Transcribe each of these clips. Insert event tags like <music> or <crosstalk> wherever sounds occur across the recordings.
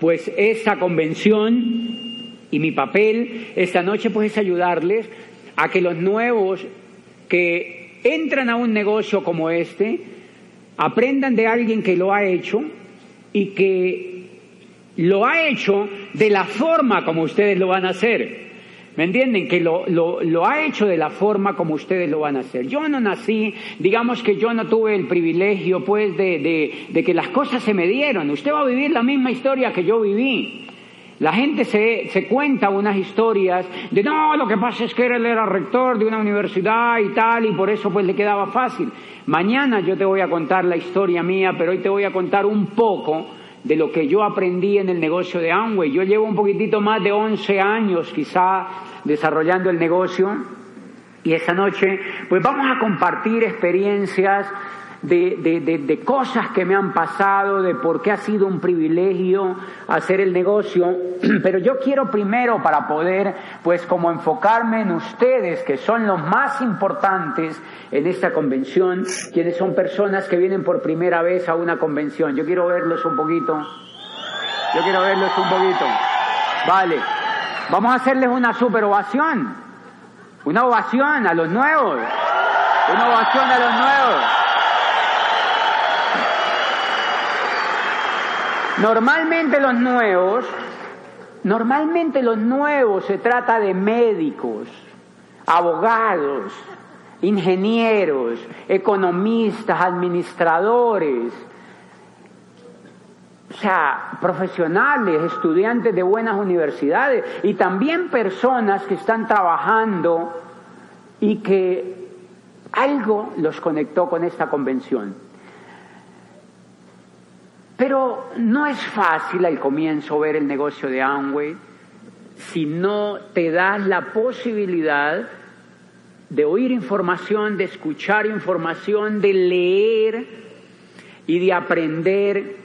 pues esa convención y mi papel esta noche pues es ayudarles a que los nuevos que entran a un negocio como este aprendan de alguien que lo ha hecho y que lo ha hecho de la forma como ustedes lo van a hacer. ¿Me entienden? Que lo, lo, ha hecho de la forma como ustedes lo van a hacer. Yo no nací, digamos que yo no tuve el privilegio, pues, de, de, de que las cosas se me dieron. Usted va a vivir la misma historia que yo viví. La gente se, se, cuenta unas historias de no, lo que pasa es que él era rector de una universidad y tal, y por eso pues le quedaba fácil. Mañana yo te voy a contar la historia mía, pero hoy te voy a contar un poco de lo que yo aprendí en el negocio de Amway. Yo llevo un poquitito más de 11 años quizá desarrollando el negocio y esta noche pues vamos a compartir experiencias de, cosas que me han pasado, de por qué ha sido un privilegio hacer el negocio, <clears throat> pero yo quiero primero para poder, pues como enfocarme en ustedes, que son los más importantes en esta convención, quienes son personas que vienen por primera vez a una convención. Yo quiero verlos un poquito. Yo quiero verlos un poquito. Vale. Vamos a hacerles una super ovación. Una ovación a los nuevos. Una ovación a los nuevos. Normalmente los nuevos, normalmente los nuevos se trata de médicos, abogados, ingenieros, economistas, administradores, o sea, profesionales, estudiantes de buenas universidades y también personas que están trabajando y que algo los conectó con esta convención. Pero no es fácil al comienzo ver el negocio de Amway si no te das la posibilidad de oír información, de escuchar información, de leer y de aprender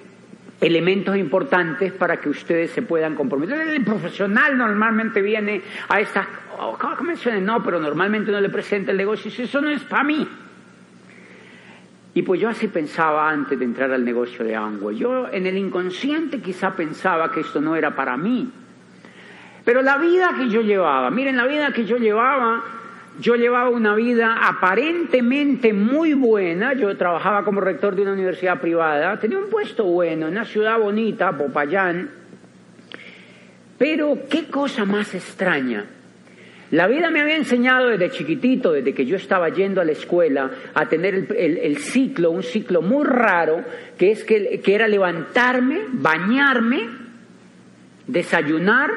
elementos importantes para que ustedes se puedan comprometer. El profesional normalmente viene a estas convenciones, no, pero normalmente no le presenta el negocio y dice, eso no es para mí. Y pues yo así pensaba antes de entrar al negocio de Amway. Yo en el inconsciente quizá pensaba que esto no era para mí. Pero la vida que yo llevaba, miren, la vida que yo llevaba, yo llevaba una vida aparentemente muy buena. Yo trabajaba como rector de una universidad privada, tenía un puesto bueno, en una ciudad bonita, Popayán. Pero qué cosa más extraña. La vida me había enseñado desde chiquitito, desde que yo estaba yendo a la escuela, a tener el, ciclo, un ciclo muy raro, que es que, que era levantarme, bañarme, desayunar,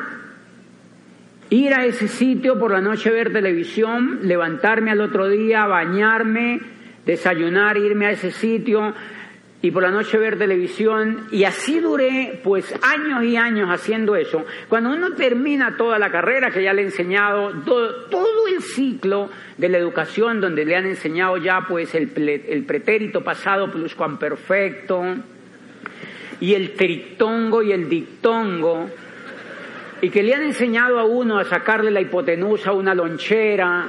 ir a ese sitio por la noche ver televisión, levantarme al otro día, bañarme, desayunar, irme a ese sitio, y por la noche ver televisión y así duré pues años y años haciendo eso. Cuando uno termina toda la carrera que ya le he enseñado, todo, el ciclo de la educación donde le han enseñado ya pues el, el pretérito pasado pluscuamperfecto y el tritongo y el dictongo y que le han enseñado a uno a sacarle la hipotenusa a una lonchera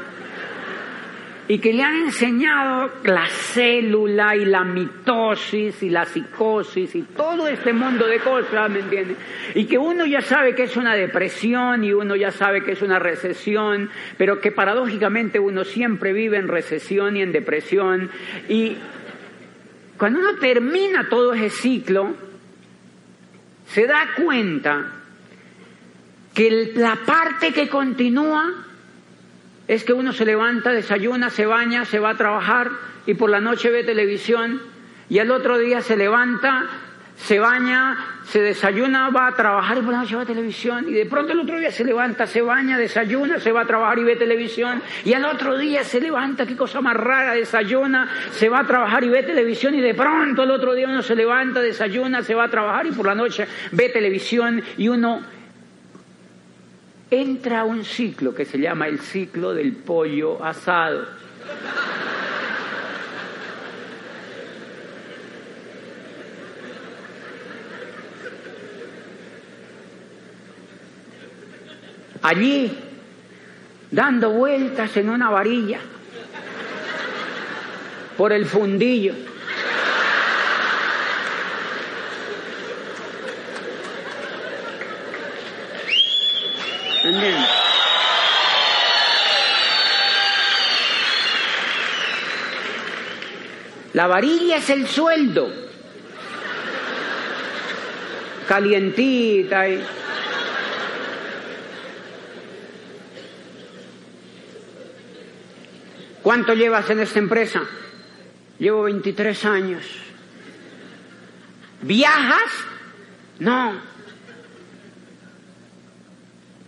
y que le han enseñado la célula y la mitosis y la psicosis y todo este mundo de cosas, ¿me entiendes? Y que uno ya sabe que es una depresión y uno ya sabe que es una recesión, pero que paradójicamente uno siempre vive en recesión y en depresión. Y cuando uno termina todo ese ciclo, se da cuenta que la parte que continúa es que uno se levanta, desayuna, se baña, se va a trabajar y por la noche ve televisión y al otro día se levanta, se baña, se desayuna, va a trabajar y por la noche va televisión y de pronto el otro día se levanta, se baña, desayuna, se va a trabajar y ve televisión y al otro día se levanta, qué cosa más rara, desayuna, se va a trabajar y ve televisión y de pronto el otro día uno se levanta, desayuna, se va a trabajar y por la noche ve televisión y uno entra un ciclo que se llama el ciclo del pollo asado. Allí, dando vueltas en una varilla, por el fundillo. La varilla es el sueldo. Calientita y... ¿Cuánto llevas en esta empresa? Llevo 23 años. ¿Viajas? No.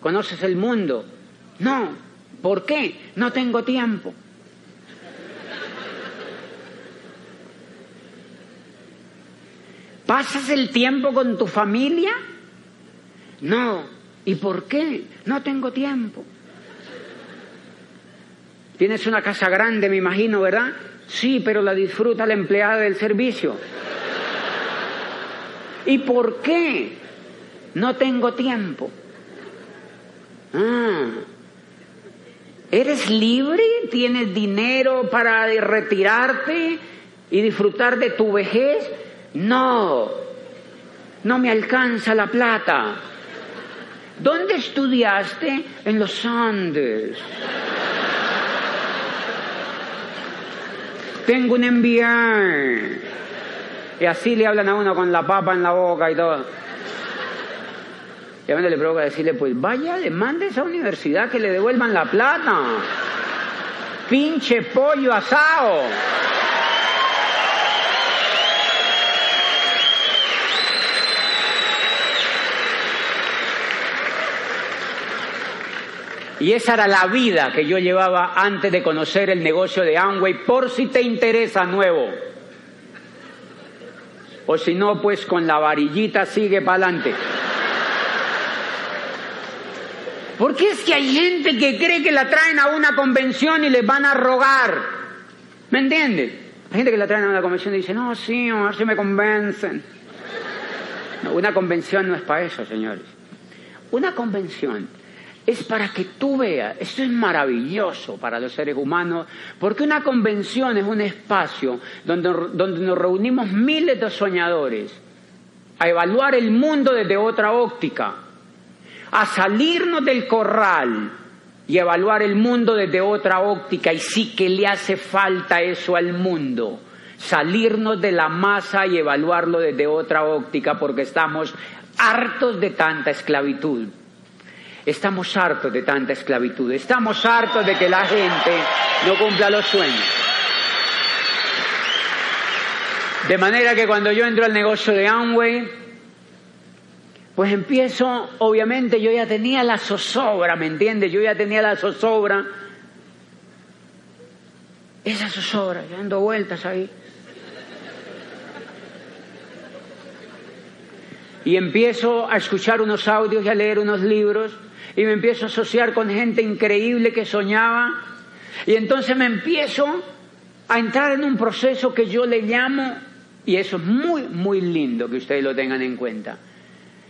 ¿Conoces el mundo? No. ¿Por qué? No tengo tiempo. ¿Pasas el tiempo con tu familia? No. ¿Y por qué? No tengo tiempo. Tienes una casa grande, me imagino, ¿verdad? Sí, pero la disfruta la empleada del servicio. ¿Y por qué? No tengo tiempo. Ah. ¿Eres libre? ¿Tienes dinero para retirarte y disfrutar de tu vejez? No, no me alcanza la plata. ¿Dónde estudiaste? En los Andes. Tengo un enviar. Y así le hablan a uno con la papa en la boca y todo. Y a uno le provoca decirle, pues vaya, le mande a esa universidad que le devuelvan la plata. Pinche pollo asado. Y esa era la vida que yo llevaba antes de conocer el negocio de Amway, por si te interesa nuevo. O si no, pues con la varillita sigue para adelante. Porque es que hay gente que cree que la traen a una convención y les van a rogar. ¿Me entiendes? Hay gente que la traen a una convención y dice, no, sí, a ver si me convencen. No, una convención no es para eso, señores. Una convención es para que tú veas, esto es maravilloso para los seres humanos, porque una convención es un espacio donde, donde nos reunimos miles de soñadores a evaluar el mundo desde otra óptica, a salirnos del corral y evaluar el mundo desde otra óptica y sí que le hace falta eso al mundo, salirnos de la masa y evaluarlo desde otra óptica porque estamos hartos de tanta esclavitud. Estamos hartos de tanta esclavitud, estamos hartos de que la gente no cumpla los sueños. De manera que cuando yo entro al negocio de Amway, pues empiezo, obviamente yo ya tenía la zozobra, ¿me entiendes? Yo ya tenía la zozobra. Esa zozobra, dando vueltas ahí. Y empiezo a escuchar unos audios y a leer unos libros y me empiezo a asociar con gente increíble que soñaba y entonces me empiezo a entrar en un proceso que yo le llamo, y eso es muy, muy lindo que ustedes lo tengan en cuenta.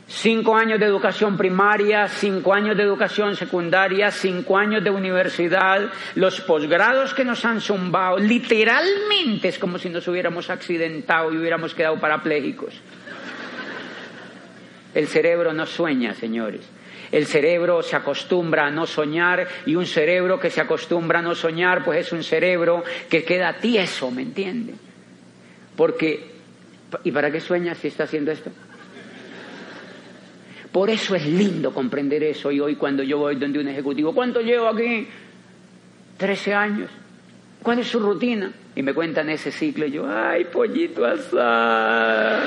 Cinco años de educación primaria, cinco años de educación secundaria, cinco años de universidad, los posgrados que nos han zumbado, literalmente es como si nos hubiéramos accidentado y hubiéramos quedado parapléjicos. El cerebro no sueña, señores. El cerebro se acostumbra a no soñar y un cerebro que se acostumbra a no soñar, pues es un cerebro que queda tieso, ¿me entiende? Porque, ¿y para qué sueña si está haciendo esto? Por eso es lindo comprender eso y hoy cuando yo voy donde un ejecutivo, ¿cuánto llevo aquí? Trece años. ¿Cuál es su rutina? Y me cuentan ese ciclo y yo, ay, pollito asado,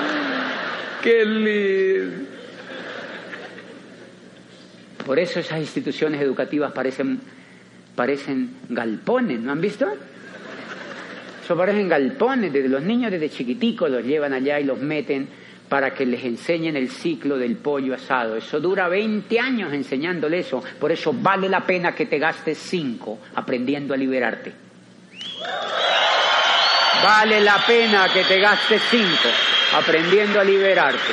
qué lindo. Por eso esas instituciones educativas parecen, parecen galpones, ¿no han visto? Eso parecen galpones, desde los niños desde chiquiticos los llevan allá y los meten para que les enseñen el ciclo del pollo asado. Eso dura 20 años enseñándole eso, por eso vale la pena que te gastes 5 aprendiendo a liberarte. Vale la pena que te gastes 5 aprendiendo a liberarte.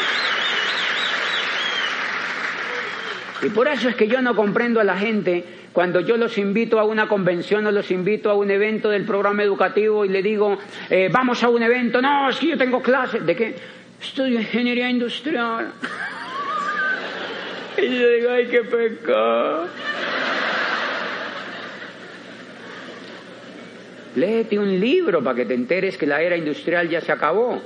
Y por eso es que yo no comprendo a la gente cuando yo los invito a una convención o los invito a un evento del programa educativo y le digo, eh, vamos a un evento, no, es que yo tengo clases, ¿de qué? Estudio ingeniería industrial. Y yo digo, ay, qué pecado. Léete un libro para que te enteres que la era industrial ya se acabó.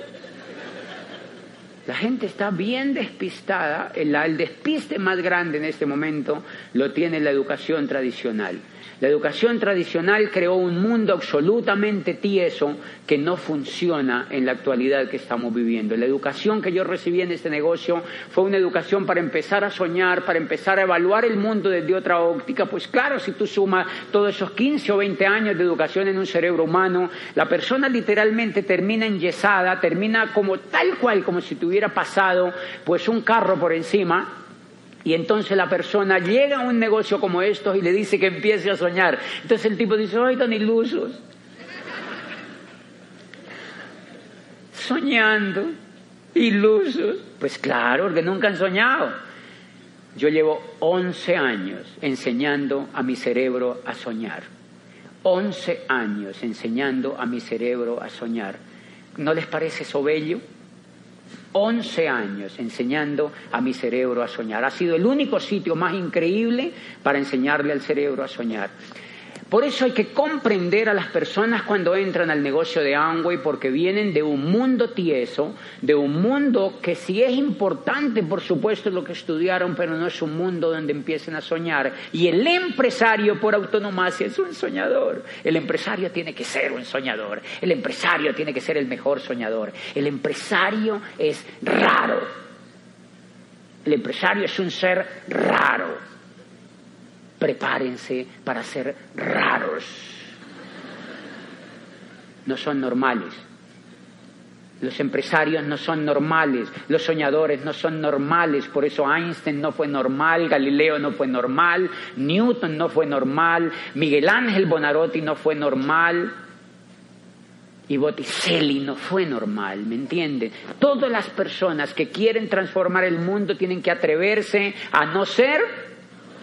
La gente está bien despistada, el, el despiste más grande en este momento lo tiene la educación tradicional. La educación tradicional creó un mundo absolutamente tieso que no funciona en la actualidad que estamos viviendo. La educación que yo recibí en este negocio fue una educación para empezar a soñar, para empezar a evaluar el mundo desde otra óptica. Pues claro, si tú sumas todos esos 15 o 20 años de educación en un cerebro humano, la persona literalmente termina enyesada, termina como tal cual, como si tuviera pasado pues un carro por encima y entonces la persona llega a un negocio como estos y le dice que empiece a soñar. Entonces el tipo dice, ¡ay, tan ilusos! Soñando, ilusos. Pues claro, porque nunca han soñado. Yo llevo 11 años enseñando a mi cerebro a soñar. 11 años enseñando a mi cerebro a soñar. ¿No les parece eso bello? 11 años enseñando a mi cerebro a soñar. Ha sido el único sitio más increíble para enseñarle al cerebro a soñar. Por eso hay que comprender a las personas cuando entran al negocio de Amway porque vienen de un mundo tieso, de un mundo que sí es importante, por supuesto, lo que estudiaron, pero no es un mundo donde empiecen a soñar. Y el empresario por autonomía es un soñador. El empresario tiene que ser un soñador. El empresario tiene que ser el mejor soñador. El empresario es raro. El empresario es un ser raro prepárense para ser raros. No son normales. Los empresarios no son normales, los soñadores no son normales, por eso Einstein no fue normal, Galileo no fue normal, Newton no fue normal, Miguel Ángel Bonarotti no fue normal y Botticelli no fue normal, ¿me entienden? Todas las personas que quieren transformar el mundo tienen que atreverse a no ser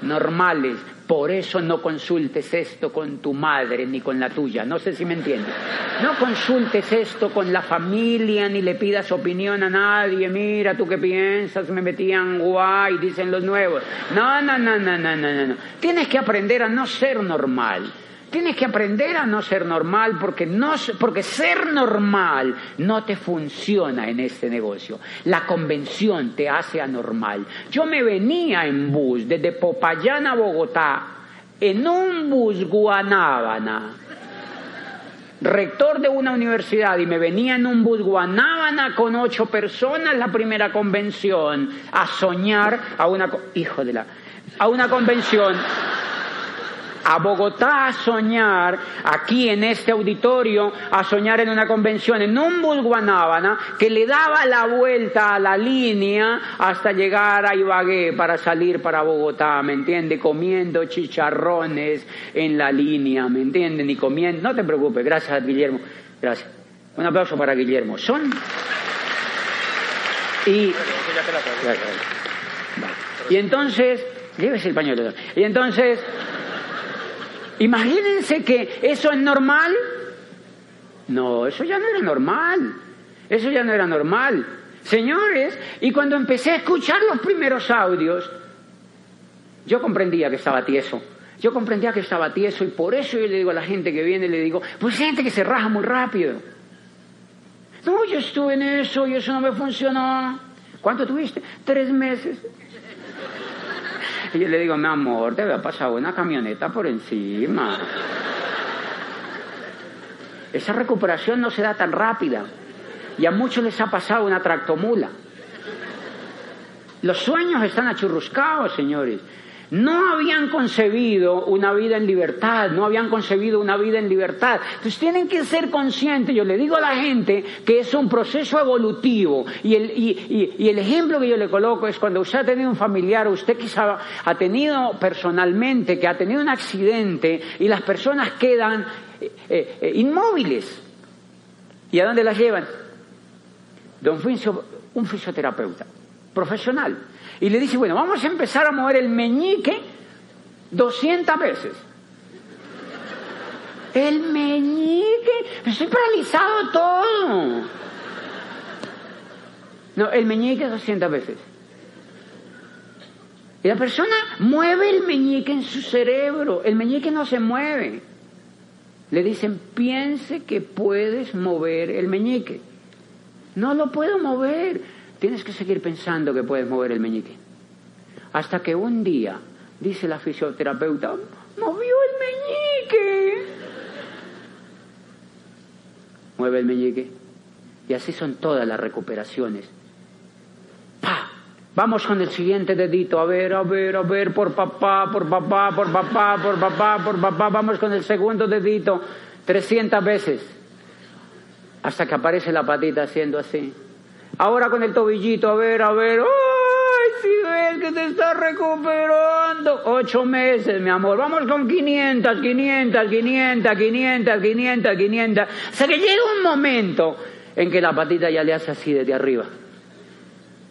normales. Por eso no consultes esto con tu madre ni con la tuya. No sé si me entiendes. No consultes esto con la familia ni le pidas opinión a nadie. Mira, tú qué piensas, me metían guay, dicen los nuevos. No, no, no, no, no, no, no. Tienes que aprender a no ser normal. Tienes que aprender a no ser normal porque, no, porque ser normal no te funciona en este negocio. La convención te hace anormal. Yo me venía en bus desde Popayán a Bogotá en un bus Guanábana rector de una universidad y me venía en un bus Guanábana con ocho personas la primera convención a soñar a una hijo de la a una convención a Bogotá a soñar, aquí en este auditorio, a soñar en una convención, en un Guanábana, que le daba la vuelta a la línea hasta llegar a Ibagué para salir para Bogotá, ¿me entiende? Comiendo chicharrones en la línea, ¿me entienden? Y comiendo, no te preocupes, gracias Guillermo, gracias. Un aplauso para Guillermo. Son... Y... Y entonces, llévese el pañuelo. Y entonces, Imagínense que eso es normal. No, eso ya no era normal. Eso ya no era normal. Señores, y cuando empecé a escuchar los primeros audios, yo comprendía que estaba tieso. Yo comprendía que estaba tieso y por eso yo le digo a la gente que viene, le digo, pues hay gente que se raja muy rápido. No, yo estuve en eso y eso no me funcionó. ¿Cuánto tuviste? Tres meses. Y yo le digo, mi amor, te había pasado una camioneta por encima. Esa recuperación no se da tan rápida. Y a muchos les ha pasado una tractomula. Los sueños están achurruscados, señores no habían concebido una vida en libertad, no habían concebido una vida en libertad. Entonces tienen que ser conscientes, yo le digo a la gente que es un proceso evolutivo y el, y, el ejemplo que yo le coloco es cuando usted ha tenido un familiar, usted quizá ha tenido personalmente, que ha tenido un accidente y las personas quedan eh, eh, inmóviles. ¿Y a dónde las llevan? Don un fisioterapeuta profesional y le dice, bueno, vamos a empezar a mover el meñique 200 veces. El meñique, estoy paralizado todo. No, el meñique 200 veces. Y la persona mueve el meñique en su cerebro. El meñique no se mueve. Le dicen, piense que puedes mover el meñique. No lo puedo mover. Tienes que seguir pensando que puedes mover el meñique. Hasta que un día, dice la fisioterapeuta, movió el meñique. Mueve el meñique. Y así son todas las recuperaciones. ¡Pa! Vamos con el siguiente dedito. A ver, a ver, a ver, por papá, por papá, por papá, por papá, por papá. Vamos con el segundo dedito. 300 veces. Hasta que aparece la patita haciendo así. Ahora con el tobillito, a ver, a ver. ¡Ay, si ves que te está recuperando! Ocho meses, mi amor. Vamos con 500, 500, 500, 500, 500, 500. O sea que llega un momento en que la patita ya le hace así desde arriba.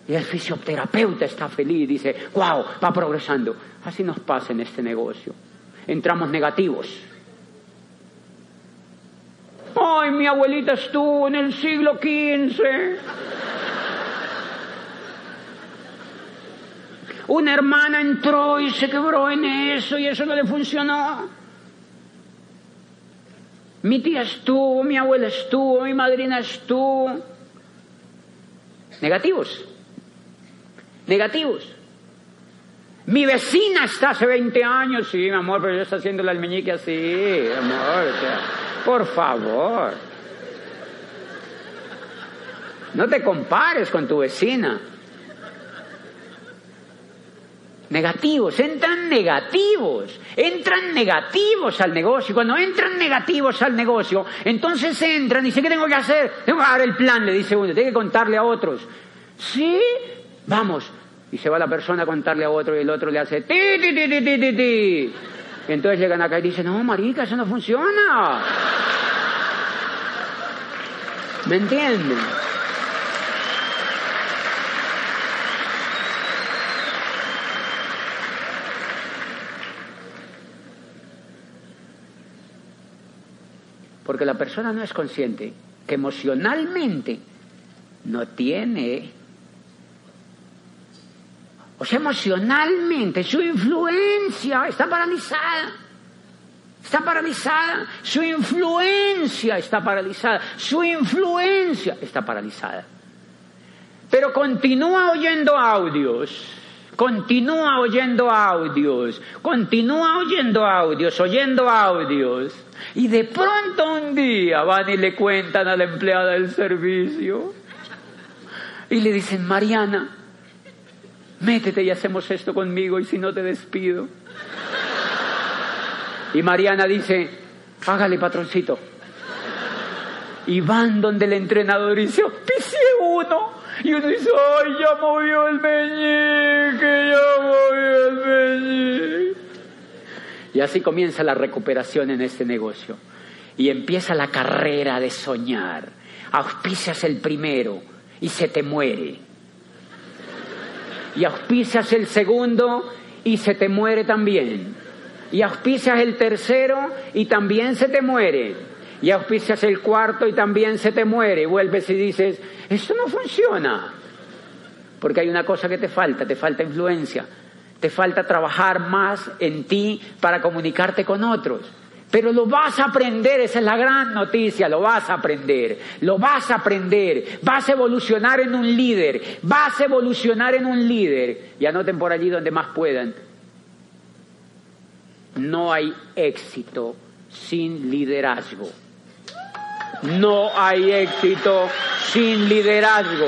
Y el fisioterapeuta está feliz, dice, wow, va progresando. Así nos pasa en este negocio. Entramos negativos. Ay, mi abuelita estuvo en el siglo XV. Una hermana entró y se quebró en eso y eso no le funcionó. Mi tía estuvo, mi abuela estuvo, mi madrina estuvo. Negativos. Negativos. Mi vecina está hace 20 años, sí, mi amor, pero yo está haciendo el almeñique así, amor, por favor. No te compares con tu vecina. Negativos, entran negativos, entran negativos al negocio. Cuando entran negativos al negocio, entonces entran y dicen, ¿qué tengo que hacer? Tengo que dar el plan, le dice uno, tengo que contarle a otros. ¿Sí? Vamos. Y se va la persona a contarle a otro y el otro le hace ti, ti, ti, ti, ti, ti. Y entonces llegan acá y dicen, no, marica, eso no funciona. ¿Me entienden? Porque la persona no es consciente que emocionalmente no tiene, sea, emocionalmente su influencia está paralizada. Está paralizada, su influencia está paralizada, su influencia está paralizada. Pero continúa oyendo audios, continúa oyendo audios, continúa oyendo audios, oyendo audios. Y de pronto un día van y le cuentan a la empleada del servicio. Y le dicen, Mariana, métete y hacemos esto conmigo y si no te despido. Y Mariana dice, hágale patroncito. Y van donde el entrenador dice, pise uno. Y uno dice, ay, ya movió el meñique, ya movió el meñique. Y así comienza la recuperación en este negocio. Y empieza la carrera de soñar. Auspicias el primero y se te muere. Y auspicias el segundo y se te muere también. Y auspicias el tercero y también se te muere. Y auspicias el cuarto y también se te muere. Vuelves y dices, esto no funciona. Porque hay una cosa que te falta, te falta influencia. Te falta trabajar más en ti para comunicarte con otros. Pero lo vas a aprender, esa es la gran noticia, lo vas a aprender, lo vas a aprender, vas a evolucionar en un líder, vas a evolucionar en un líder. Y anoten por allí donde más puedan, no hay éxito sin liderazgo. No hay éxito sin liderazgo.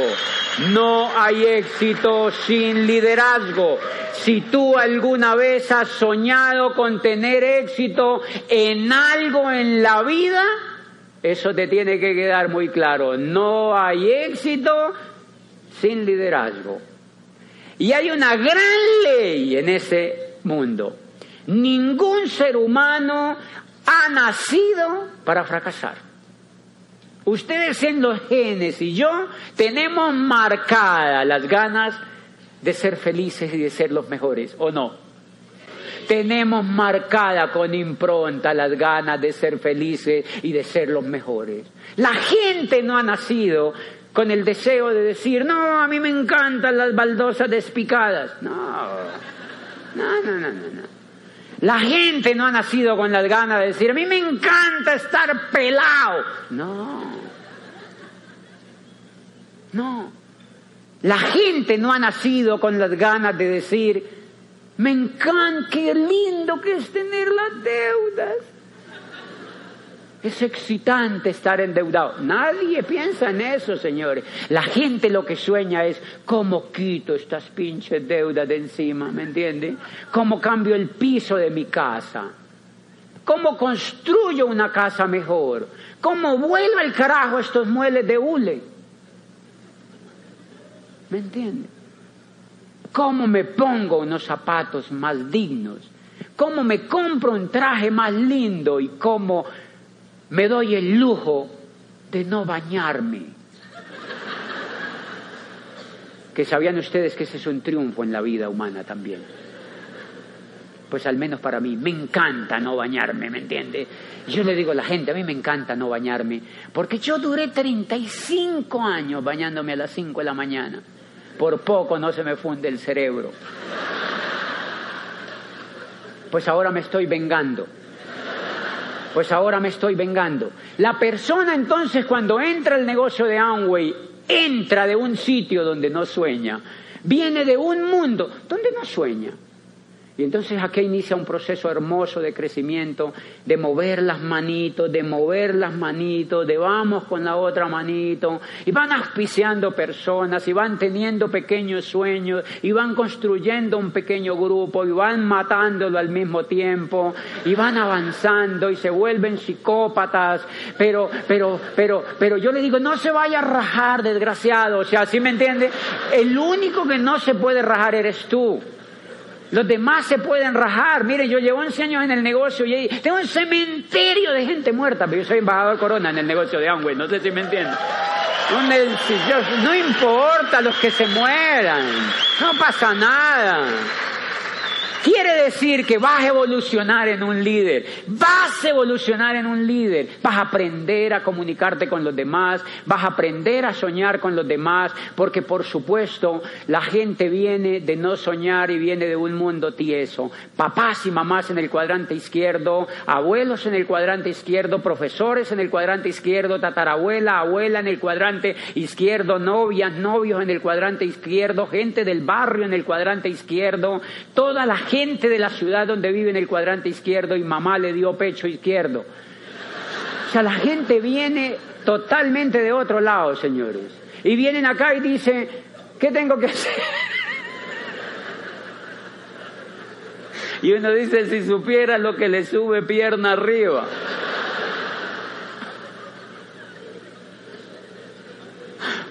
No hay éxito sin liderazgo. Si tú alguna vez has soñado con tener éxito en algo en la vida, eso te tiene que quedar muy claro. No hay éxito sin liderazgo. Y hay una gran ley en ese mundo. Ningún ser humano ha nacido para fracasar. Ustedes en los genes y yo tenemos marcadas las ganas de ser felices y de ser los mejores, ¿o no? Tenemos marcada con impronta las ganas de ser felices y de ser los mejores. La gente no ha nacido con el deseo de decir, no, a mí me encantan las baldosas despicadas. No. No, no, no, no, no. La gente no ha nacido con las ganas de decir, a mí me encanta estar pelado. No. No. La gente no ha nacido con las ganas de decir, me encanta, qué lindo que es tener las deudas. Es excitante estar endeudado. Nadie piensa en eso, señores. La gente lo que sueña es cómo quito estas pinches deudas de encima, ¿me entiende? ¿Cómo cambio el piso de mi casa? ¿Cómo construyo una casa mejor? ¿Cómo vuelvo el carajo estos muebles de hule? ¿Me entiende? ¿Cómo me pongo unos zapatos más dignos? ¿Cómo me compro un traje más lindo? ¿Y cómo me doy el lujo de no bañarme. Que sabían ustedes que ese es un triunfo en la vida humana también. Pues al menos para mí, me encanta no bañarme, ¿me entiende? Yo le digo a la gente, a mí me encanta no bañarme, porque yo duré 35 años bañándome a las 5 de la mañana. Por poco no se me funde el cerebro. Pues ahora me estoy vengando pues ahora me estoy vengando. La persona entonces cuando entra al negocio de Amway, entra de un sitio donde no sueña, viene de un mundo donde no sueña. Y entonces aquí inicia un proceso hermoso de crecimiento, de mover las manitos, de mover las manitos, de vamos con la otra manito, y van auspiciando personas, y van teniendo pequeños sueños, y van construyendo un pequeño grupo, y van matándolo al mismo tiempo, y van avanzando, y se vuelven psicópatas, pero, pero, pero, pero yo le digo, no se vaya a rajar, desgraciado, o sea, ¿sí me entiende? El único que no se puede rajar eres tú. Los demás se pueden rajar. Mire, yo llevo 11 años en el negocio y tengo un cementerio de gente muerta, pero yo soy embajador corona en el negocio de Amway, no sé si me entienden. No importa los que se mueran, no pasa nada. Quiere decir que vas a evolucionar en un líder, vas a evolucionar en un líder, vas a aprender a comunicarte con los demás, vas a aprender a soñar con los demás, porque por supuesto la gente viene de no soñar y viene de un mundo tieso. Papás y mamás en el cuadrante izquierdo, abuelos en el cuadrante izquierdo, profesores en el cuadrante izquierdo, tatarabuela, abuela en el cuadrante izquierdo, novias, novios en el cuadrante izquierdo, gente del barrio en el cuadrante izquierdo, toda la gente de la ciudad donde vive en el cuadrante izquierdo y mamá le dio pecho izquierdo. O sea, la gente viene totalmente de otro lado, señores. Y vienen acá y dicen, ¿qué tengo que hacer? <laughs> Y uno dice, si supiera lo que le sube pierna arriba.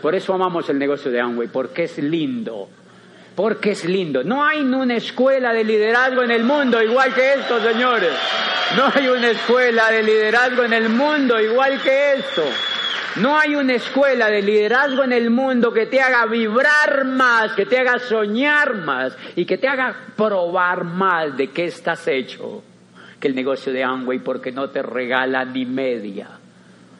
Por eso amamos el negocio de Amway, porque es lindo porque es lindo. No hay una escuela de liderazgo en el mundo igual que esto, señores. No hay una escuela de liderazgo en el mundo igual que esto. No hay una escuela de liderazgo en el mundo que te haga vibrar más, que te haga soñar más y que te haga probar más de qué estás hecho que el negocio de Amway porque no te regala ni media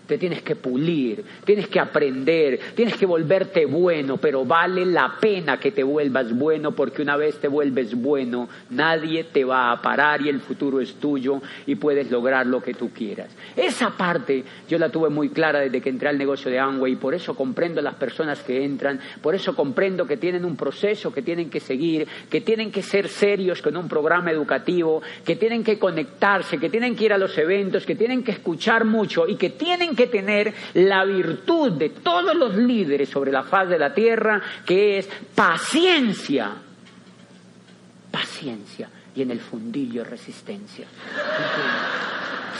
te tienes que pulir, tienes que aprender, tienes que volverte bueno, pero vale la pena que te vuelvas bueno porque una vez te vuelves bueno, nadie te va a parar y el futuro es tuyo y puedes lograr lo que tú quieras. Esa parte yo la tuve muy clara desde que entré al negocio de Amway y por eso comprendo las personas que entran, por eso comprendo que tienen un proceso que tienen que seguir, que tienen que ser serios con un programa educativo, que tienen que conectarse, que tienen que ir a los eventos, que tienen que escuchar mucho y que tienen que tener la virtud de todos los líderes sobre la faz de la tierra, que es paciencia. Paciencia. Y en el fundillo resistencia.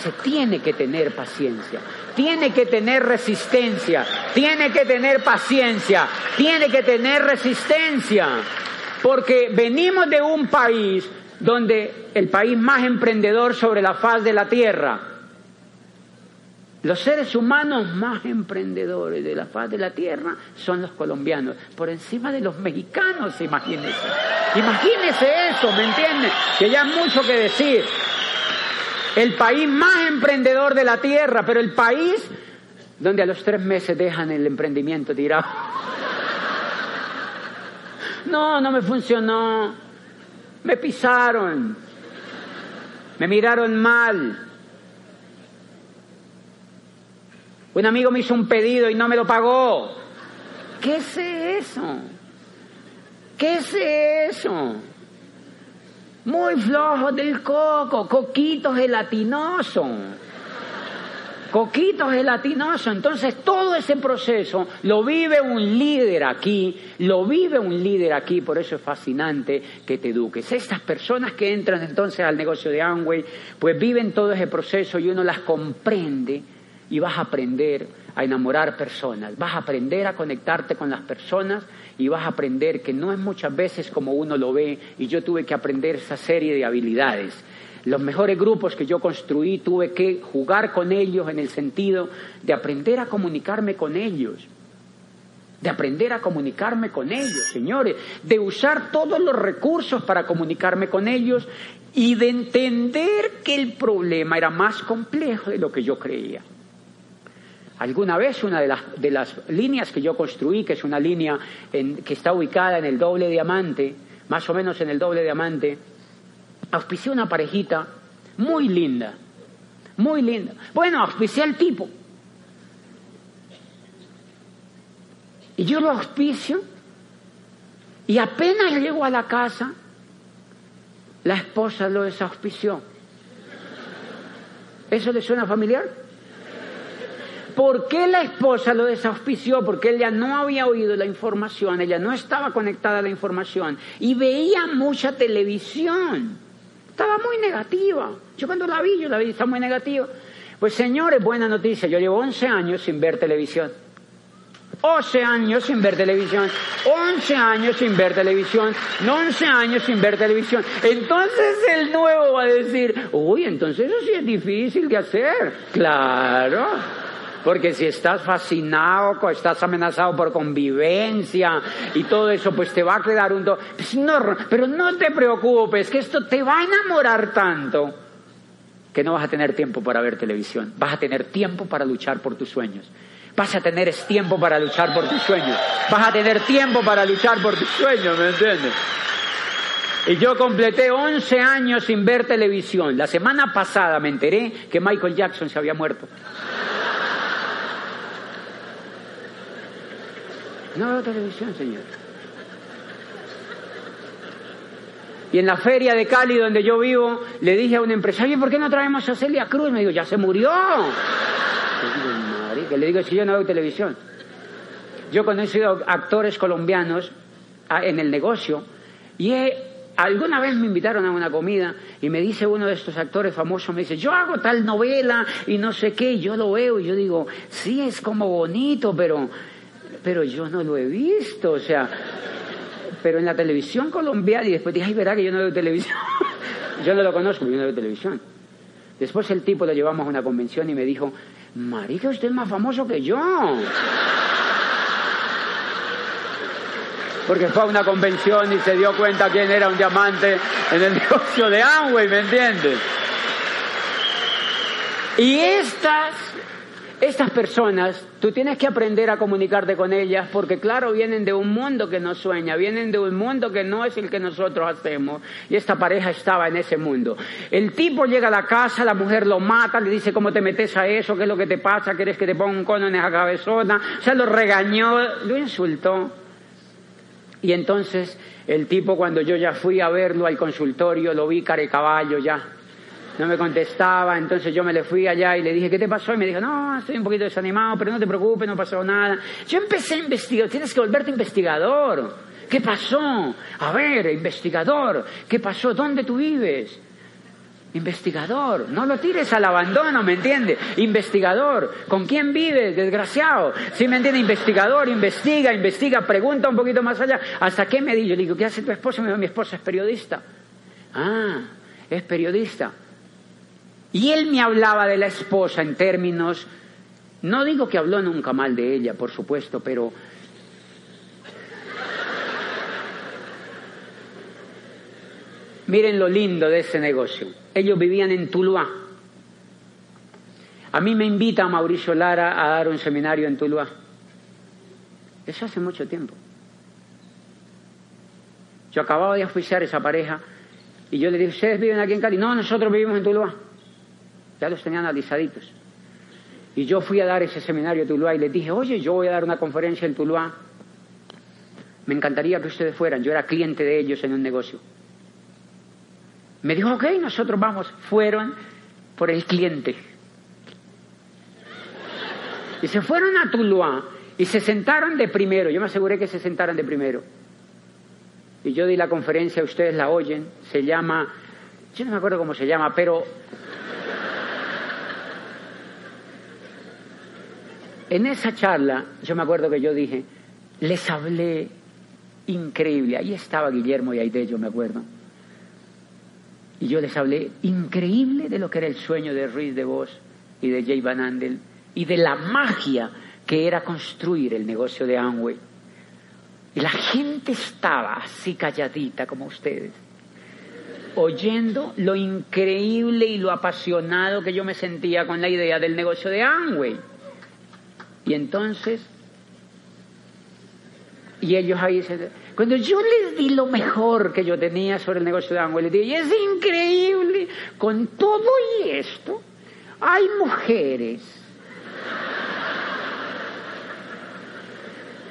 Se tiene que tener paciencia, tiene que tener resistencia, tiene que tener paciencia, tiene que tener resistencia. Porque venimos de un país donde el país más emprendedor sobre la faz de la tierra, los seres humanos más emprendedores de la faz de la tierra son los colombianos, por encima de los mexicanos, imagínense. Imagínense eso, ¿me entienden? Que ya hay mucho que decir. El país más emprendedor de la tierra, pero el país donde a los tres meses dejan el emprendimiento tirado. No, no me funcionó. Me pisaron. Me miraron mal. Un amigo me hizo un pedido y no me lo pagó. ¿Qué es eso? ¿Qué es eso? Muy flojo del coco, coquito gelatinoso. Coquito gelatinoso. Entonces todo ese proceso lo vive un líder aquí, lo vive un líder aquí, por eso es fascinante que te eduques. Estas personas que entran entonces al negocio de Amway, pues viven todo ese proceso y uno las comprende y vas a aprender a enamorar personas, vas a aprender a conectarte con las personas y vas a aprender que no es muchas veces como uno lo ve y yo tuve que aprender esa serie de habilidades. Los mejores grupos que yo construí tuve que jugar con ellos en el sentido de aprender a comunicarme con ellos, de aprender a comunicarme con ellos, señores, de usar todos los recursos para comunicarme con ellos y de entender que el problema era más complejo de lo que yo creía. Alguna vez una de las, de las líneas que yo construí, que es una línea que está ubicada en el doble diamante, más o menos en el doble diamante, auspicié una parejita muy linda, muy linda. Bueno, auspicié al tipo. Y yo lo auspicio y apenas llego a la casa, la esposa lo desauspició. ¿Eso le suena familiar? ¿Por qué la esposa lo desauspició? Porque ella no había oído la información, ella no estaba conectada a la información y veía mucha televisión. Estaba muy negativa. Yo cuando la vi, yo la vi, está muy negativa. Pues señores, buena noticia, yo llevo 11 años sin ver televisión. 11 años sin ver televisión, 11 años sin ver televisión, 11 años sin ver televisión. Entonces el nuevo va a decir, uy, entonces eso sí es difícil de hacer. Claro. Porque si estás fascinado, estás amenazado por convivencia y todo eso, pues te va a quedar un... Pues no, pero no te preocupes, que esto te va a enamorar tanto que no vas a tener tiempo para ver televisión. Vas a tener tiempo para luchar por tus sueños. Vas a tener tiempo para luchar por tus sueños. Vas a tener tiempo para luchar por tus sueños, ¿me entiendes? Y yo completé 11 años sin ver televisión. La semana pasada me enteré que Michael Jackson se había muerto. No veo televisión, señor. Y en la feria de Cali, donde yo vivo, le dije a un empresario, ¿por qué no traemos a Celia Cruz? Me dijo, ya se murió. Que le digo, si yo no veo televisión. Yo he conocido actores colombianos ah, en el negocio y alguna vez me invitaron a una comida y me dice uno de estos actores famosos, me dice, yo hago tal novela y no sé qué, y yo lo veo y yo digo, sí, es como bonito, pero pero yo no lo he visto, o sea, pero en la televisión colombiana, y después dije, ay, verá que yo no veo televisión. <laughs> yo no lo conozco, yo no veo televisión. Después el tipo lo llevamos a una convención y me dijo, marica, usted es más famoso que yo. Porque fue a una convención y se dio cuenta quién era un diamante en el <laughs> negocio de Amway, ¿me entiendes? Y estas estas personas, tú tienes que aprender a comunicarte con ellas porque claro, vienen de un mundo que no sueña, vienen de un mundo que no es el que nosotros hacemos. Y esta pareja estaba en ese mundo. El tipo llega a la casa, la mujer lo mata, le dice cómo te metes a eso, qué es lo que te pasa, quieres que te ponga un cono en esa cabezona. O sea, lo regañó, lo insultó. Y entonces el tipo cuando yo ya fui a verlo al consultorio, lo vi caballo ya no me contestaba, entonces yo me le fui allá y le dije, ¿qué te pasó? Y me dijo, no, estoy un poquito desanimado, pero no te preocupes, no pasó nada. Yo empecé a investigar, tienes que volverte investigador. ¿Qué pasó? A ver, investigador, ¿qué pasó? ¿Dónde tú vives? Investigador, no lo tires al abandono, ¿me entiende? Investigador, ¿con quién vives, desgraciado? ¿Sí me entiende? Investigador, investiga, investiga, pregunta un poquito más allá. ¿Hasta qué me di? Yo le digo, ¿qué hace tu esposa? Me dijo, mi esposa es periodista. Ah, es periodista. Y él me hablaba de la esposa en términos, no digo que habló nunca mal de ella, por supuesto, pero miren lo lindo de ese negocio. Ellos vivían en Tuluá. A mí me invita Mauricio Lara a dar un seminario en Tuluá. Eso hace mucho tiempo. Yo acababa de oficiar esa pareja Y yo le dije, ¿ustedes viven aquí en Cali? No, nosotros vivimos en Tuluá. Ya los tenían analizaditos. Y yo fui a dar ese seminario en Tuluá y les dije, oye, yo voy a dar una conferencia en Tuluá. Me encantaría que ustedes fueran. Yo era cliente de ellos en un negocio. Me dijo, ok, nosotros vamos. Fueron por el cliente. Y se fueron a Tuluá y se sentaron de primero. Yo me aseguré que se sentaran de primero. Y yo di la conferencia, ustedes la oyen. Se llama, yo no me acuerdo cómo se llama, pero en esa charla, yo me acuerdo que yo dije, les hablé increíble. Ahí estaba Guillermo y Aide, yo me acuerdo. Y yo les hablé increíble de lo que era el sueño de Ruiz de Vos y de Jay Van Andel y de la magia que era construir el negocio de Amway. Y la gente estaba así calladita como ustedes, oyendo lo increíble y lo apasionado que yo me sentía con la idea del negocio de Amway. Y entonces, y ellos ahí se... Cuando yo les di lo mejor que yo tenía sobre el negocio de Amway, les dije, es increíble, con todo y esto, hay mujeres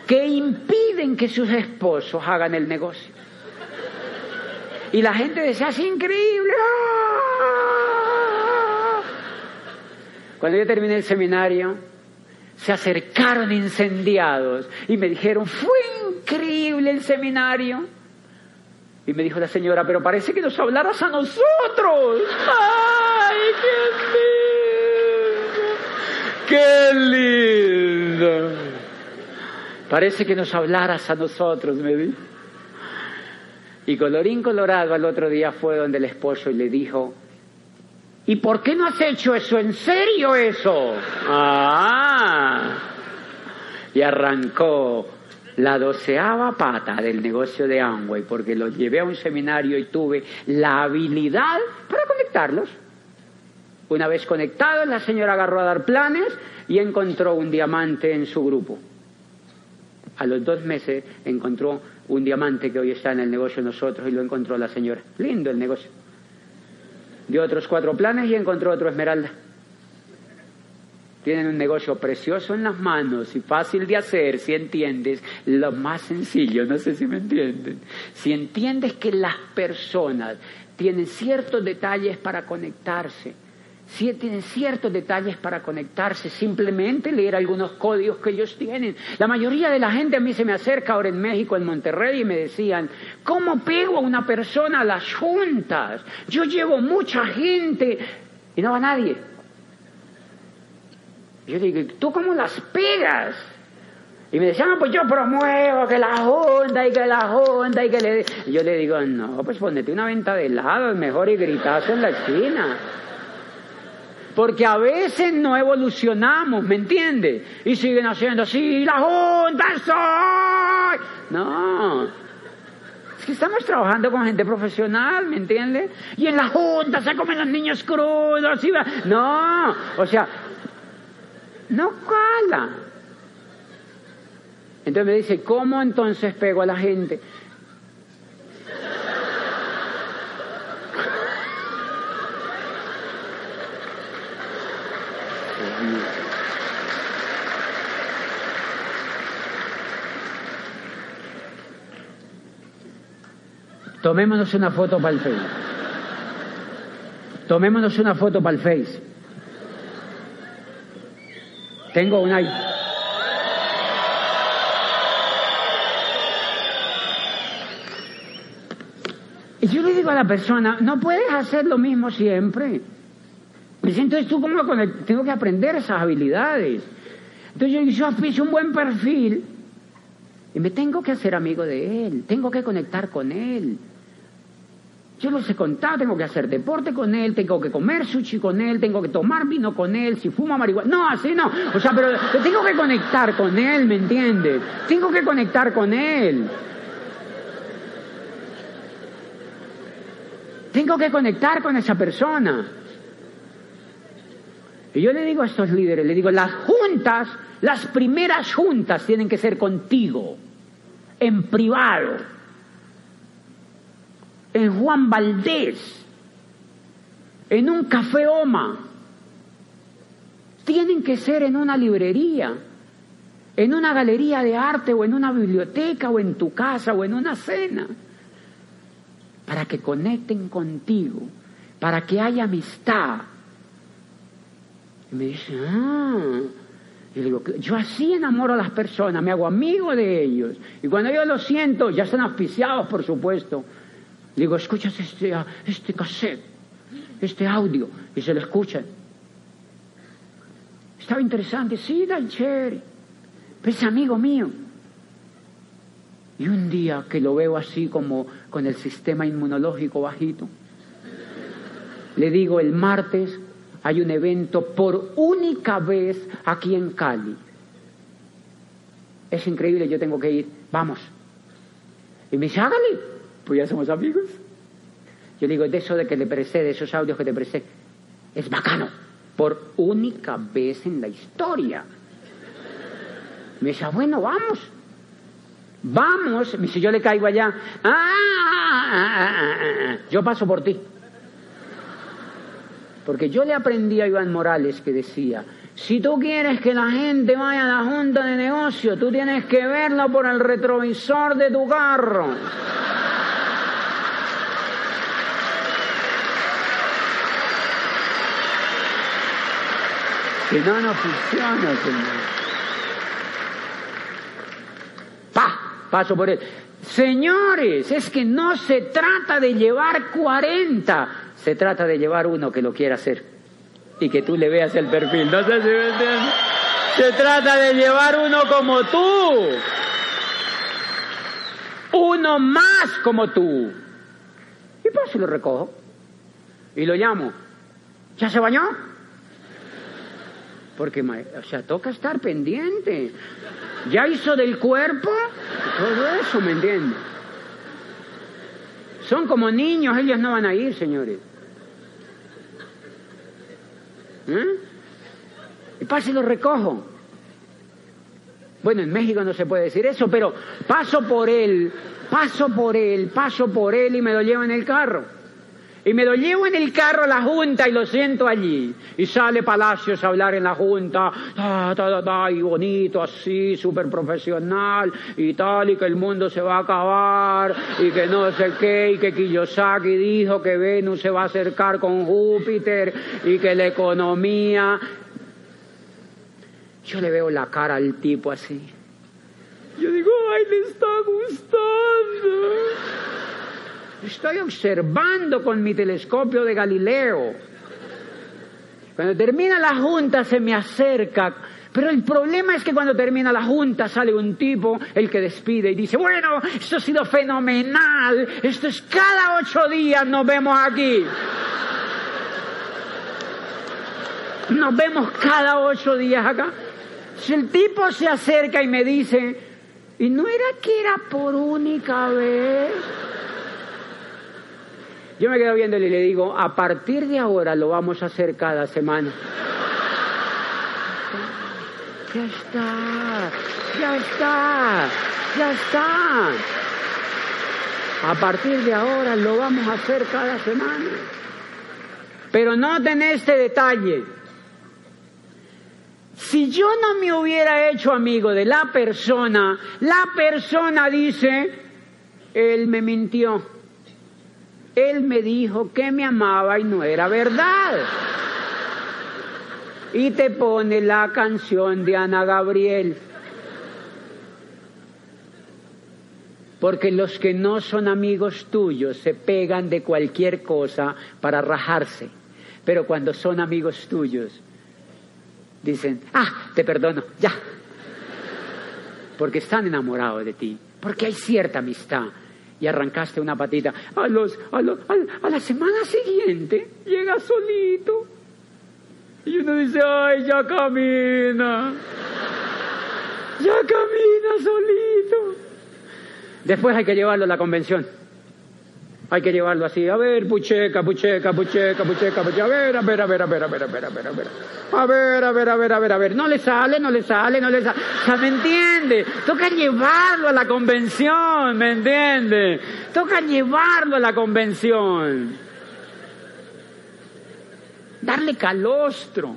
que impiden que sus esposos hagan el negocio. Y la gente decía, es increíble. ¡ah! Cuando yo terminé el seminario, se acercaron incendiados y me dijeron, fue increíble el seminario. Y me dijo la señora, pero parece que nos hablaras a nosotros. ¡Ay, qué lindo! ¡Qué lindo! Parece que nos hablaras a nosotros, me dijo. Y colorín colorado al otro día fue donde el esposo y le dijo, ¿y por qué no has hecho eso? ¿En serio eso? Ah. Y arrancó la doceava pata del negocio de Amway, porque los llevé a un seminario y tuve la habilidad para conectarlos. Una vez conectados, la señora agarró a dar planes y encontró un diamante en su grupo. A los dos meses encontró un diamante que hoy está en el negocio de nosotros y lo encontró la señora. Lindo el negocio. Dio otros cuatro planes y encontró otro esmeralda. Tienen un negocio precioso en las manos y fácil de hacer si entiendes lo más sencillo, no sé si me entienden. Si entiendes que las personas tienen ciertos detalles para conectarse, si tienen ciertos detalles para conectarse, simplemente leer algunos códigos que ellos tienen. La mayoría de la gente a mí se me acerca ahora en México, en Monterrey, y me decían, ¿cómo pego a una persona a las juntas? Yo llevo mucha gente y no va nadie. Yo digo, ¿tú cómo las pegas? Y me decían, pues yo promuevo que la junta y que la junta y que le... Y yo le digo, no, pues ponete una venta de helado, mejor y gritazo en la esquina. Porque a veces no evolucionamos, ¿me entiendes? Y siguen haciendo así, la junta soy. No. Es que estamos trabajando con gente profesional, ¿me entiendes? Y en la junta se comen los niños crudos. Y va... No. O sea, no cala. Entonces me dice, ¿cómo entonces pego a la gente? Tomémonos una foto para el Face. Tomémonos una foto para el Face. Tengo una. Y yo le digo a la persona, no puedes hacer lo mismo siempre. Me entonces tú cómo tengo que aprender esas habilidades. Entonces yo, yo hice un buen perfil y me tengo que hacer amigo de él, tengo que conectar con él. Yo lo sé contar, tengo que hacer deporte con él, tengo que comer sushi con él, tengo que tomar vino con él, si fuma marihuana. No, así no. O sea, pero tengo que conectar con él, ¿me entiendes? Tengo que conectar con él. Tengo que conectar con esa persona. Y yo le digo a estos líderes, le digo, las juntas, las primeras juntas tienen que ser contigo, en privado. en Juan Valdés, en un café Oma. Tienen que ser en una librería, en una galería de arte o en una biblioteca o en tu casa o en una cena, para que conecten contigo, para que haya amistad. Me dice, ah, y digo, yo así enamoro a las personas, me hago amigo de ellos. Y cuando yo lo siento, ya están auspiciados, por supuesto. Digo, escuchas este, este cassette, este audio, y se lo escuchan. Estaba interesante, sí, tan es amigo mío. Y un día que lo veo así como con el sistema inmunológico bajito, le digo, el martes hay un evento por única vez aquí en Cali. Es increíble, yo tengo que ir, vamos. Y me dice, hágale, pues ya somos amigos. Yo digo, de eso de que le precede, esos audios que te precede, es bacano, por única vez en la historia. Me dice, ah, bueno, vamos. Vamos, me dice, yo le caigo allá. Ah, ah, ah, yo paso por ti. Porque yo le aprendí a Iván Morales que decía, si tú quieres que la gente vaya a la junta de negocio, tú tienes que verlo por el retrovisor de tu carro. <laughs> Si no, no funciona, señor. Pa, paso por él. Señores, es que no se trata de llevar 40, se trata de llevar uno que lo quiera hacer y que tú le veas el perfil. No sé si me entiendes. Se trata de llevar uno como tú. Uno más como tú. Y pues si lo recojo. Y lo llamo. ¿Ya se bañó? Porque, o sea, toca estar pendiente. ¿Ya hizo del cuerpo? Todo eso, ¿me entiendes? Son como niños, ellos no van a ir, señores. ¿Eh? Y paso y lo recojo. Bueno, en México no se puede decir eso, pero paso por él, paso por él, paso por él y me lo llevo en el carro. Y me lo llevo en el carro a la junta y lo siento allí. Y sale Palacios a hablar en la junta, y bonito así, súper profesional, y tal, y que el mundo se va a acabar, y que no sé qué, y que Kiyosaki dijo que Venus se va a acercar con Júpiter, y que la economía... Yo le veo la cara al tipo así. Yo digo, ay, le está gustando. Estoy observando con mi telescopio de Galileo. Cuando termina la junta se me acerca, pero el problema es que cuando termina la junta sale un tipo, el que despide y dice, bueno, esto ha sido fenomenal, esto es cada ocho días nos vemos aquí. Nos vemos cada ocho días acá. Si el tipo se acerca y me dice, ¿y no era que era por única vez? Yo me quedo viéndole y le digo, a partir de ahora lo vamos a hacer cada semana. Ya está, ya está, ya está. A partir de ahora lo vamos a hacer cada semana. Pero noten este detalle. Si yo no me hubiera hecho amigo de la persona, la persona dice, él me mintió. Él me dijo que me amaba y no era verdad. Y te pone la canción de Ana Gabriel. Porque los que no son amigos tuyos se pegan de cualquier cosa para rajarse. Pero cuando son amigos tuyos, dicen, ah, te perdono, ya. Porque están enamorados de ti. Porque hay cierta amistad y arrancaste una patita. A, los, a, a, la semana siguiente llega solito. Y uno dice, ay, ya camina. Ya camina solito. Después hay que llevarlo a la convención hay que llevarlo así. A ver, pucheca, pucheca, pucheca, pucheca, pucheca. A ver, a ver, a ver, a ver, a ver, a ver, a ver, a ver. A ver, a ver, a ver, a ver, a ver. No le sale, no le sale, no le sale. O ¿me entiende? Toca llevarlo a la convención, ¿me entiende? Toca llevarlo a la convención. Darle calostro.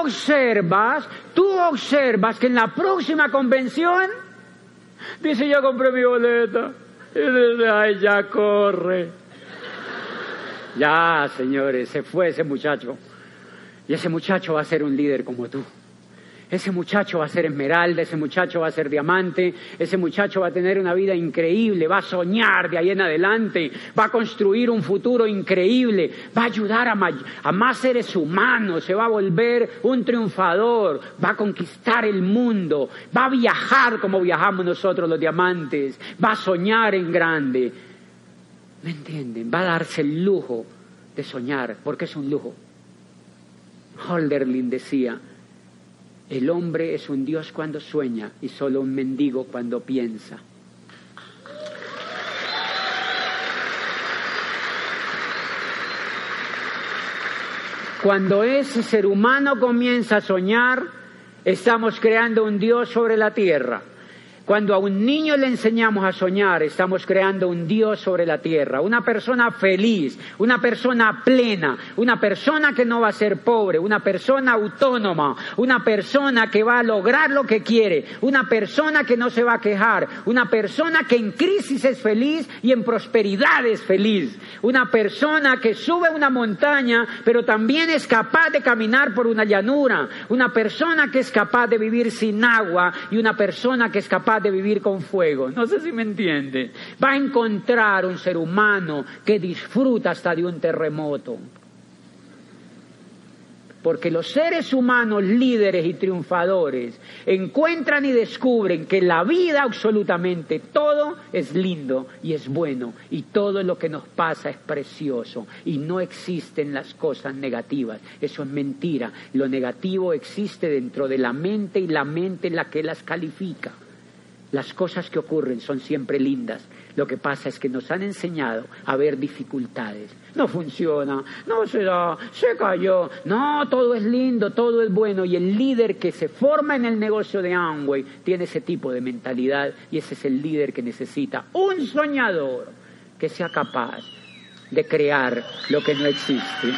Observas, tú observas que en la próxima convención, dice, ya compré mi boleta. Y dice, ay, ya corre. Ya, señores, se fue ese muchacho. Y ese muchacho va a ser un líder como tú. Ese muchacho va a ser esmeralda, ese muchacho va a ser diamante, ese muchacho va a tener una vida increíble, va a soñar de ahí en adelante, va a construir un futuro increíble, va a ayudar a, a más seres humanos, se va a volver un triunfador, va a conquistar el mundo, va a viajar como viajamos nosotros los diamantes, va a soñar en grande. ¿Me entienden? Va a darse el lujo de soñar, porque es un lujo. Holderlin decía, el hombre es un Dios cuando sueña y solo un mendigo cuando piensa. Cuando ese ser humano comienza a soñar, estamos creando un Dios sobre la tierra. Cuando a un niño le enseñamos a soñar, estamos creando un Dios sobre la tierra, una persona feliz, una persona plena, una persona que no va a ser pobre, una persona autónoma, una persona que va a lograr lo que quiere, una persona que no se va a quejar, una persona que en crisis es feliz y en prosperidad es feliz, una persona que sube una montaña pero también es capaz de caminar por una llanura, una persona que es capaz de vivir sin agua y una persona que es capaz de vivir con fuego. No sé si me entiende. Va a encontrar un ser humano que disfruta hasta de un terremoto. Porque los seres humanos líderes y triunfadores encuentran y descubren que la vida absolutamente todo es lindo y es bueno y todo lo que nos pasa es precioso y no existen las cosas negativas. Eso es mentira. Lo negativo existe dentro de la mente y la mente es la que las califica. Las cosas que ocurren son siempre lindas. Lo que pasa es que nos han enseñado a ver dificultades. No funciona, no se da, se cayó. No, todo es lindo, todo es bueno. Y el líder que se forma en el negocio de Amway tiene ese tipo de mentalidad y ese es el líder que necesita un soñador que sea capaz de crear lo que no existe.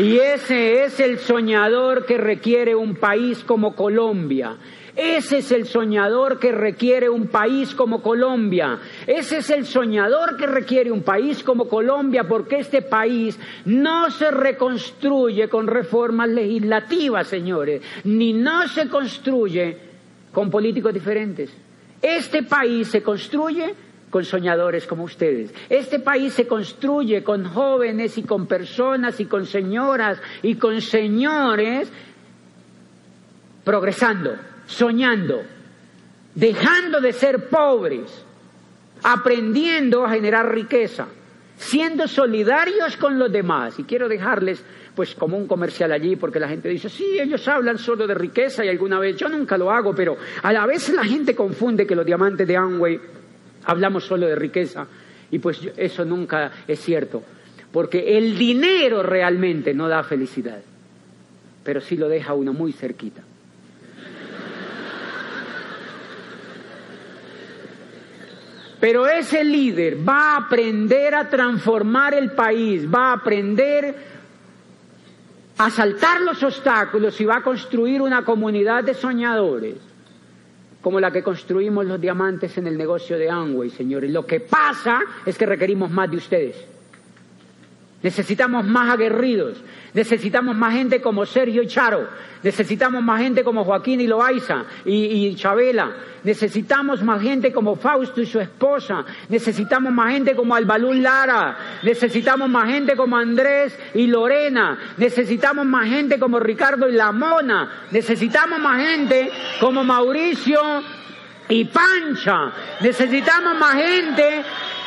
Y ese es el soñador que requiere un país como Colombia. Ese es el soñador que requiere un país como Colombia. Ese es el soñador que requiere un país como Colombia porque este país no se reconstruye con reformas legislativas, señores, ni no se construye con políticos diferentes. Este país se construye con soñadores como ustedes. Este país se construye con jóvenes y con personas y con señoras y con señores progresando, soñando, dejando de ser pobres, aprendiendo a generar riqueza, siendo solidarios con los demás. Y quiero dejarles pues como un comercial allí, porque la gente dice, sí, ellos hablan solo de riqueza y alguna vez, yo nunca lo hago, pero a la vez la gente confunde que los diamantes de Amway Hablamos solo de riqueza y pues eso nunca es cierto, porque el dinero realmente no da felicidad, pero sí lo deja uno muy cerquita. Pero ese líder va a aprender a transformar el país, va a aprender a saltar los obstáculos y va a construir una comunidad de soñadores como la que construimos los diamantes en el negocio de Amway, señores. Lo que pasa es que requerimos más de ustedes. Necesitamos más aguerridos. Necesitamos más gente como Sergio y Charo. Necesitamos más gente como Joaquín y Loaiza y, y, Chabela. Necesitamos más gente como Fausto y su esposa. Necesitamos más gente como Albalún Lara. Necesitamos más gente como Andrés y Lorena. Necesitamos más gente como Ricardo y La Mona. Necesitamos más gente como Mauricio y Pancha. Necesitamos más gente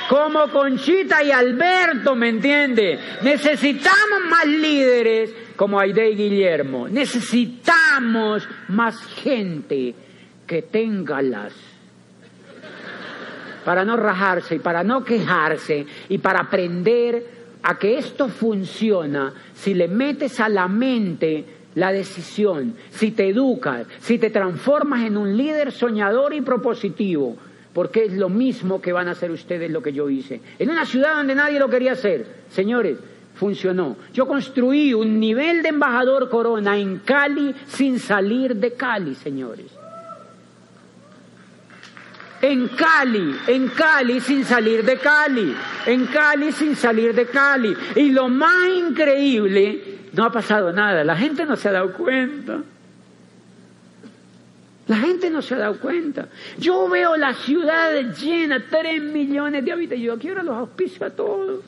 como Conchita y Alberto, ¿me entiende? Necesitamos más líderes como Aide y Guillermo. Necesitamos más gente que tenga las para no rajarse y para no quejarse y para aprender a que esto funciona si le metes a la mente la decisión, si te educas, si te transformas en un líder soñador y propositivo, porque es lo mismo que van a hacer ustedes lo que yo hice. En una ciudad donde nadie lo quería hacer, señores, funcionó. Yo construí un nivel de embajador corona en Cali sin salir de Cali, señores. En Cali, en Cali sin salir de Cali, en Cali sin salir de Cali. Y lo más increíble, no ha pasado nada, la gente no se ha dado cuenta. La gente no se ha dado cuenta. Yo veo la ciudad llena, tres millones de habitantes. Yo quiero los auspicios a todos.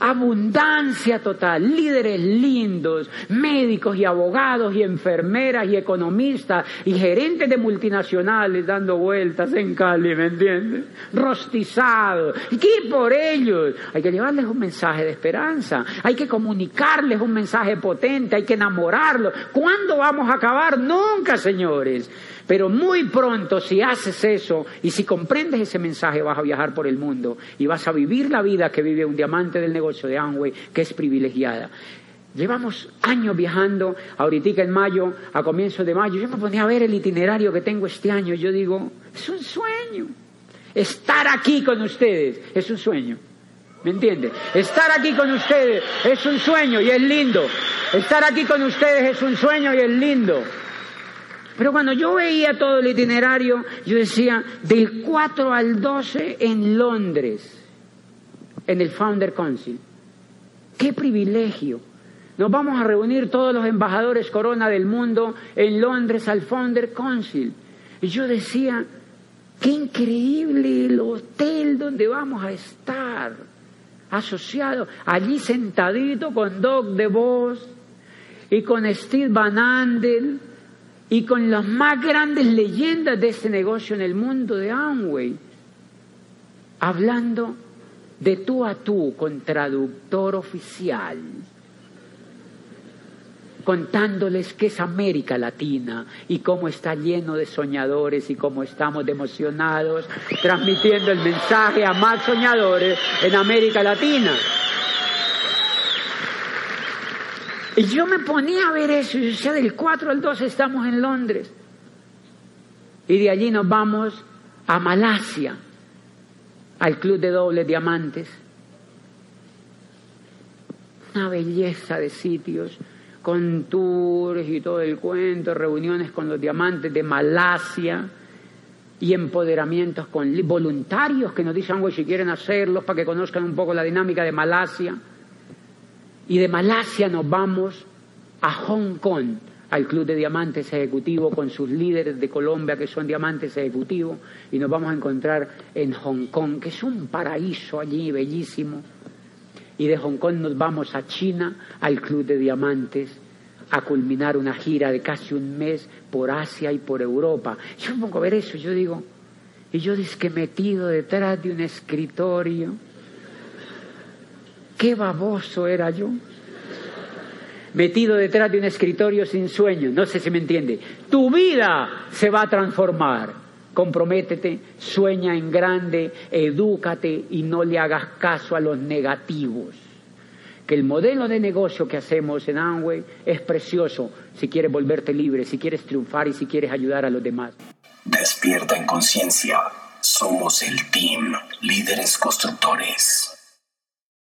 Abundancia total, líderes lindos, médicos y abogados y enfermeras y economistas y gerentes de multinacionales dando vueltas en Cali, ¿me entiendes? Rostizados. ¿Y qué por ellos? Hay que llevarles un mensaje de esperanza, hay que comunicarles un mensaje potente, hay que enamorarlos. ¿Cuándo vamos a acabar? Nunca, señores. Pero muy pronto, si haces eso y si comprendes ese mensaje, vas a viajar por el mundo y vas a vivir la vida que vive un diamante del negocio de Amway, que es privilegiada. Llevamos años viajando, ahorita en mayo, a comienzos de mayo, yo me ponía a ver el itinerario que tengo este año yo digo, es un sueño. Estar aquí con ustedes es un sueño. ¿Me entiende? Estar aquí con ustedes es un sueño y es lindo. Estar aquí con ustedes es un sueño y es lindo. Pero cuando yo veía todo el itinerario, yo decía, del 4 al 12 en Londres, en el Founder Council. ¡Qué privilegio! Nos vamos a reunir todos los embajadores corona del mundo en Londres al Founder Council. Y yo decía, qué increíble el hotel donde vamos a estar, asociado, allí sentadito con Doc DeVos y con Steve Van Andel y con las más grandes leyendas de este negocio en el mundo de Amway, hablando de tú a tú con traductor oficial, contándoles qué es América Latina y cómo está lleno de soñadores y cómo estamos emocionados transmitiendo el mensaje a más soñadores en América Latina. Y yo me ponía a ver eso, y decía, del 4 al 12 estamos en Londres. Y de allí nos vamos a Malasia, al Club de Doble Diamantes. Una belleza de sitios, con tours y todo el cuento, reuniones con los diamantes de Malasia y empoderamientos con voluntarios que nos dicen, si quieren hacerlos para que conozcan un poco la dinámica de Malasia. Y de Malasia nos vamos a Hong Kong, al Club de Diamantes Ejecutivo con sus líderes de Colombia que son diamantes ejecutivos y nos vamos a encontrar en Hong Kong, que es un paraíso allí bellísimo. Y de Hong Kong nos vamos a China, al Club de Diamantes, a culminar una gira de casi un mes por Asia y por Europa. Yo me pongo a ver eso, yo digo, y yo que metido detrás de un escritorio, Qué baboso era yo. Metido detrás de un escritorio sin sueño. No sé si me entiende. Tu vida se va a transformar. Comprométete, sueña en grande, edúcate y no le hagas caso a los negativos. Que el modelo de negocio que hacemos en Amway es precioso si quieres volverte libre, si quieres triunfar y si quieres ayudar a los demás. Despierta en conciencia. Somos el team Líderes Constructores.